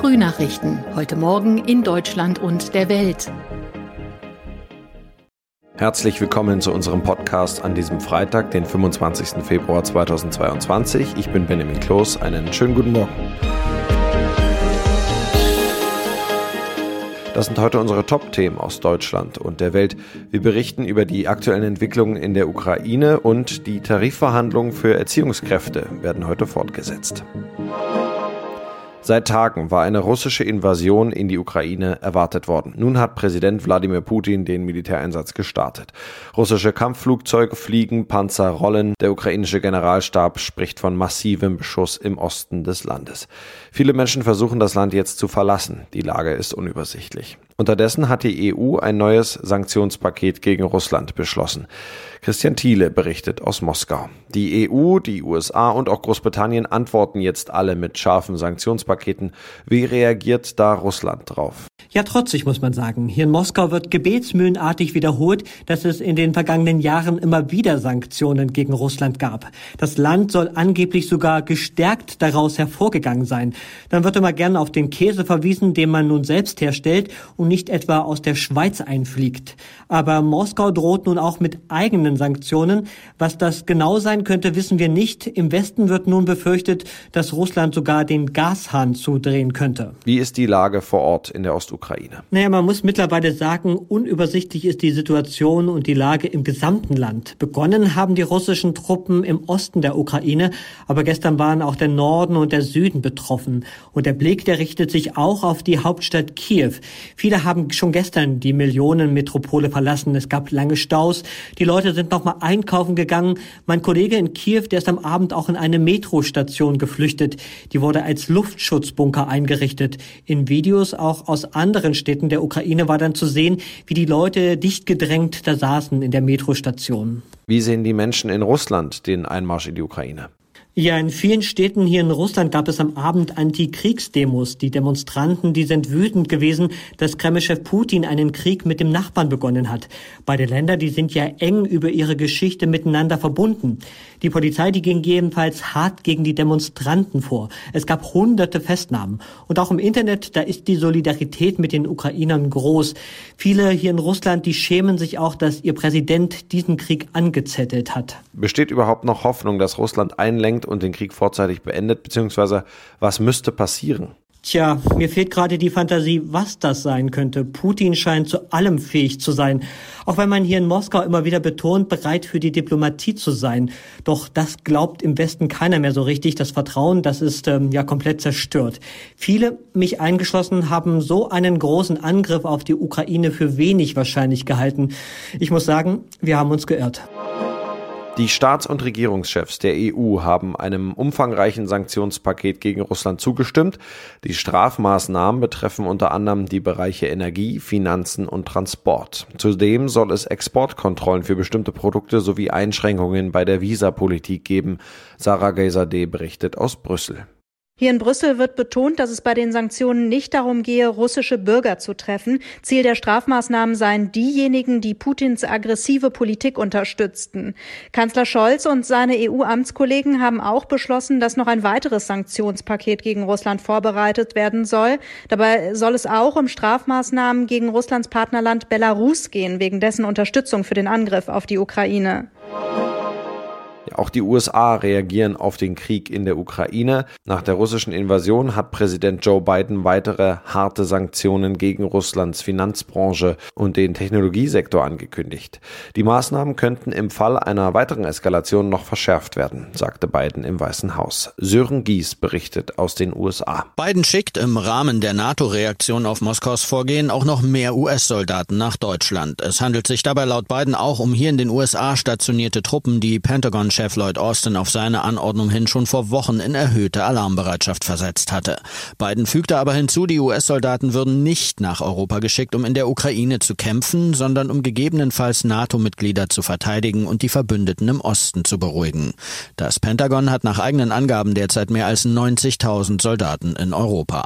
Frühnachrichten. Heute Morgen in Deutschland und der Welt. Herzlich willkommen zu unserem Podcast an diesem Freitag, den 25. Februar 2022. Ich bin Benjamin Kloß. Einen schönen guten Morgen. Das sind heute unsere Top-Themen aus Deutschland und der Welt. Wir berichten über die aktuellen Entwicklungen in der Ukraine und die Tarifverhandlungen für Erziehungskräfte werden heute fortgesetzt. Seit Tagen war eine russische Invasion in die Ukraine erwartet worden. Nun hat Präsident Wladimir Putin den Militäreinsatz gestartet. Russische Kampfflugzeuge fliegen, Panzer rollen. Der ukrainische Generalstab spricht von massivem Beschuss im Osten des Landes. Viele Menschen versuchen das Land jetzt zu verlassen. Die Lage ist unübersichtlich. Unterdessen hat die EU ein neues Sanktionspaket gegen Russland beschlossen. Christian Thiele berichtet aus Moskau. Die EU, die USA und auch Großbritannien antworten jetzt alle mit scharfen Sanktionspaketen. Wie reagiert da Russland drauf? Ja, trotzig muss man sagen. Hier in Moskau wird gebetsmühlenartig wiederholt, dass es in den vergangenen Jahren immer wieder Sanktionen gegen Russland gab. Das Land soll angeblich sogar gestärkt daraus hervorgegangen sein. Dann wird immer gern auf den Käse verwiesen, den man nun selbst herstellt und nicht etwa aus der Schweiz einfliegt. Aber Moskau droht nun auch mit eigenen Sanktionen. Was das genau sein könnte, wissen wir nicht. Im Westen wird nun befürchtet, dass Russland sogar den Gashahn zudrehen könnte. Wie ist die Lage vor Ort in der Ostukraine? Naja, man muss mittlerweile sagen, unübersichtlich ist die Situation und die Lage im gesamten Land. Begonnen haben die russischen Truppen im Osten der Ukraine, aber gestern waren auch der Norden und der Süden betroffen. Und der Blick, der richtet sich auch auf die Hauptstadt Kiew. Viele haben schon gestern die Millionenmetropole verlassen. Es gab lange Staus. Die Leute sind noch mal einkaufen gegangen. Mein Kollege in Kiew, der ist am Abend auch in eine Metrostation geflüchtet. Die wurde als Luftschutzbunker eingerichtet. In Videos auch aus anderen Städten der Ukraine war dann zu sehen, wie die Leute dicht gedrängt da saßen in der Metrostation. Wie sehen die Menschen in Russland den Einmarsch in die Ukraine? Ja, in vielen Städten hier in Russland gab es am Abend Antikriegsdemos. Die Demonstranten, die sind wütend gewesen, dass Kremlchef Putin einen Krieg mit dem Nachbarn begonnen hat. Beide Länder, die sind ja eng über ihre Geschichte miteinander verbunden. Die Polizei, die ging jedenfalls hart gegen die Demonstranten vor. Es gab hunderte Festnahmen. Und auch im Internet, da ist die Solidarität mit den Ukrainern groß. Viele hier in Russland, die schämen sich auch, dass ihr Präsident diesen Krieg angezettelt hat. Besteht überhaupt noch Hoffnung, dass Russland einlenkt und den Krieg vorzeitig beendet, beziehungsweise was müsste passieren? Tja, mir fehlt gerade die Fantasie, was das sein könnte. Putin scheint zu allem fähig zu sein. Auch wenn man hier in Moskau immer wieder betont, bereit für die Diplomatie zu sein. Doch das glaubt im Westen keiner mehr so richtig. Das Vertrauen, das ist ähm, ja komplett zerstört. Viele, mich eingeschlossen, haben so einen großen Angriff auf die Ukraine für wenig wahrscheinlich gehalten. Ich muss sagen, wir haben uns geirrt. Die Staats- und Regierungschefs der EU haben einem umfangreichen Sanktionspaket gegen Russland zugestimmt. Die Strafmaßnahmen betreffen unter anderem die Bereiche Energie, Finanzen und Transport. Zudem soll es Exportkontrollen für bestimmte Produkte sowie Einschränkungen bei der Visapolitik geben. Sarah Gaysadeh berichtet aus Brüssel. Hier in Brüssel wird betont, dass es bei den Sanktionen nicht darum gehe, russische Bürger zu treffen. Ziel der Strafmaßnahmen seien diejenigen, die Putins aggressive Politik unterstützten. Kanzler Scholz und seine EU-Amtskollegen haben auch beschlossen, dass noch ein weiteres Sanktionspaket gegen Russland vorbereitet werden soll. Dabei soll es auch um Strafmaßnahmen gegen Russlands Partnerland Belarus gehen, wegen dessen Unterstützung für den Angriff auf die Ukraine. Auch die USA reagieren auf den Krieg in der Ukraine. Nach der russischen Invasion hat Präsident Joe Biden weitere harte Sanktionen gegen Russlands Finanzbranche und den Technologiesektor angekündigt. Die Maßnahmen könnten im Fall einer weiteren Eskalation noch verschärft werden, sagte Biden im Weißen Haus. Sören Gies berichtet aus den USA. Biden schickt im Rahmen der NATO-Reaktion auf Moskaus Vorgehen auch noch mehr US-Soldaten nach Deutschland. Es handelt sich dabei laut Biden auch um hier in den USA stationierte Truppen, die Pentagon Chef Lloyd Austin auf seine Anordnung hin schon vor Wochen in erhöhte Alarmbereitschaft versetzt hatte. Biden fügte aber hinzu, die US-Soldaten würden nicht nach Europa geschickt, um in der Ukraine zu kämpfen, sondern um gegebenenfalls NATO-Mitglieder zu verteidigen und die Verbündeten im Osten zu beruhigen. Das Pentagon hat nach eigenen Angaben derzeit mehr als 90.000 Soldaten in Europa.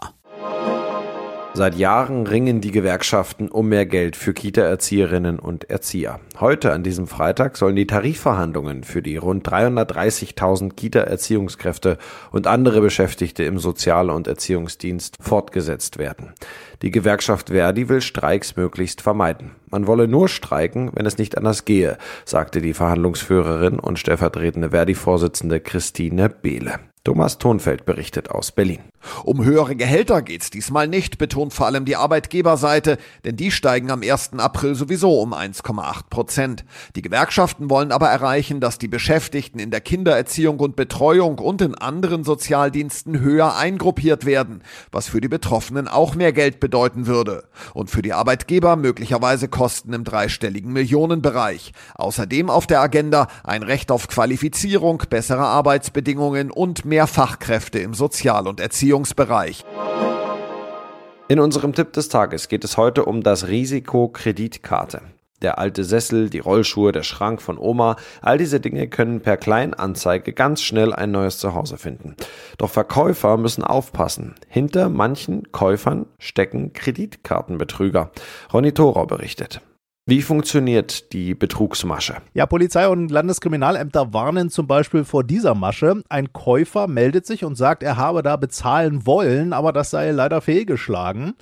Seit Jahren ringen die Gewerkschaften um mehr Geld für Kita-Erzieherinnen und Erzieher. Heute, an diesem Freitag, sollen die Tarifverhandlungen für die rund 330.000 Kita-Erziehungskräfte und andere Beschäftigte im Sozial- und Erziehungsdienst fortgesetzt werden. Die Gewerkschaft Verdi will Streiks möglichst vermeiden. Man wolle nur streiken, wenn es nicht anders gehe, sagte die Verhandlungsführerin und stellvertretende Verdi-Vorsitzende Christine Behle. Thomas Thonfeld berichtet aus Berlin. Um höhere Gehälter geht's diesmal nicht, betont vor allem die Arbeitgeberseite, denn die steigen am 1. April sowieso um 1,8 Prozent. Die Gewerkschaften wollen aber erreichen, dass die Beschäftigten in der Kindererziehung und Betreuung und in anderen Sozialdiensten höher eingruppiert werden, was für die Betroffenen auch mehr Geld bedeuten würde. Und für die Arbeitgeber möglicherweise Kosten im dreistelligen Millionenbereich. Außerdem auf der Agenda ein Recht auf Qualifizierung, bessere Arbeitsbedingungen und mehr Fachkräfte im Sozial- und Erziehungsbereich. In unserem Tipp des Tages geht es heute um das Risiko Kreditkarte. Der alte Sessel, die Rollschuhe, der Schrank von Oma, all diese Dinge können per Kleinanzeige ganz schnell ein neues Zuhause finden. Doch Verkäufer müssen aufpassen. Hinter manchen Käufern stecken Kreditkartenbetrüger. Ronny Thorau berichtet. Wie funktioniert die Betrugsmasche? Ja, Polizei und Landeskriminalämter warnen zum Beispiel vor dieser Masche. Ein Käufer meldet sich und sagt, er habe da bezahlen wollen, aber das sei leider fehlgeschlagen.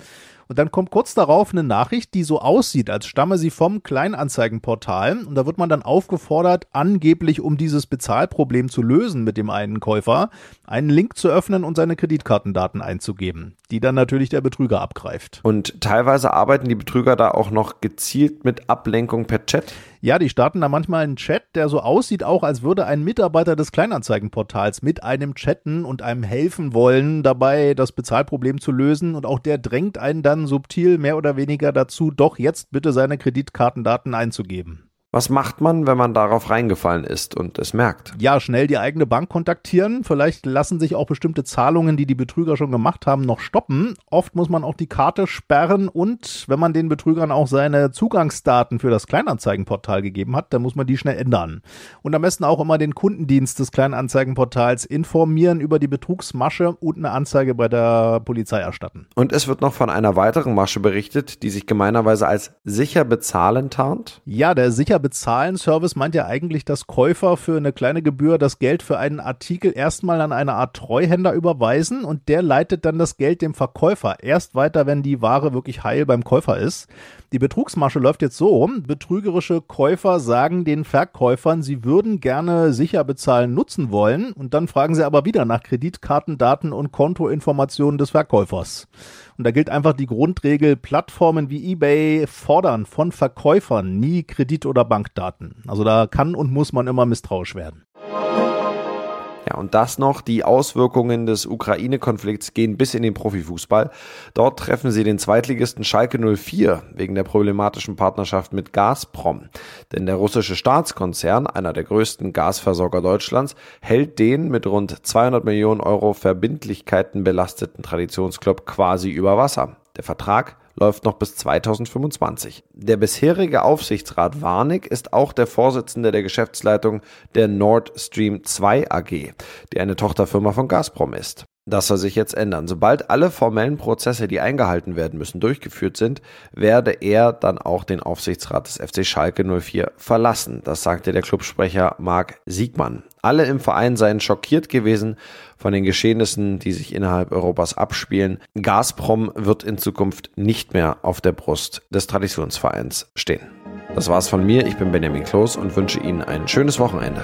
Und dann kommt kurz darauf eine Nachricht, die so aussieht, als stamme sie vom Kleinanzeigenportal. Und da wird man dann aufgefordert, angeblich um dieses Bezahlproblem zu lösen mit dem einen Käufer, einen Link zu öffnen und seine Kreditkartendaten einzugeben, die dann natürlich der Betrüger abgreift. Und teilweise arbeiten die Betrüger da auch noch gezielt mit Ablenkung per Chat? Ja, die starten da manchmal einen Chat, der so aussieht, auch als würde ein Mitarbeiter des Kleinanzeigenportals mit einem chatten und einem helfen wollen, dabei das Bezahlproblem zu lösen. Und auch der drängt einen dann subtil mehr oder weniger dazu, doch jetzt bitte seine Kreditkartendaten einzugeben. Was macht man, wenn man darauf reingefallen ist und es merkt? Ja, schnell die eigene Bank kontaktieren. Vielleicht lassen sich auch bestimmte Zahlungen, die die Betrüger schon gemacht haben, noch stoppen. Oft muss man auch die Karte sperren und wenn man den Betrügern auch seine Zugangsdaten für das Kleinanzeigenportal gegeben hat, dann muss man die schnell ändern. Und am besten auch immer den Kundendienst des Kleinanzeigenportals informieren über die Betrugsmasche und eine Anzeige bei der Polizei erstatten. Und es wird noch von einer weiteren Masche berichtet, die sich gemeinerweise als sicher bezahlen tarnt? Ja, der sicher bezahlen Service meint ja eigentlich, dass Käufer für eine kleine Gebühr das Geld für einen Artikel erstmal an eine Art Treuhänder überweisen und der leitet dann das Geld dem Verkäufer erst weiter, wenn die Ware wirklich heil beim Käufer ist. Die Betrugsmasche läuft jetzt so, betrügerische Käufer sagen den Verkäufern, sie würden gerne sicher bezahlen nutzen wollen und dann fragen sie aber wieder nach Kreditkartendaten und Kontoinformationen des Verkäufers. Und da gilt einfach die Grundregel, Plattformen wie eBay fordern von Verkäufern nie Kredit- oder Bankdaten. Also da kann und muss man immer misstrauisch werden. Ja, und das noch, die Auswirkungen des Ukraine-Konflikts gehen bis in den Profifußball. Dort treffen sie den Zweitligisten Schalke 04 wegen der problematischen Partnerschaft mit Gazprom. Denn der russische Staatskonzern, einer der größten Gasversorger Deutschlands, hält den mit rund 200 Millionen Euro Verbindlichkeiten belasteten Traditionsclub quasi über Wasser. Der Vertrag läuft noch bis 2025. Der bisherige Aufsichtsrat Warnig ist auch der Vorsitzende der Geschäftsleitung der Nord Stream 2 AG, die eine Tochterfirma von Gazprom ist. Das soll sich jetzt ändern. Sobald alle formellen Prozesse, die eingehalten werden müssen, durchgeführt sind, werde er dann auch den Aufsichtsrat des FC Schalke 04 verlassen. Das sagte der Clubsprecher Marc Siegmann. Alle im Verein seien schockiert gewesen von den Geschehnissen, die sich innerhalb Europas abspielen. Gazprom wird in Zukunft nicht mehr auf der Brust des Traditionsvereins stehen. Das war's von mir. Ich bin Benjamin Kloß und wünsche Ihnen ein schönes Wochenende.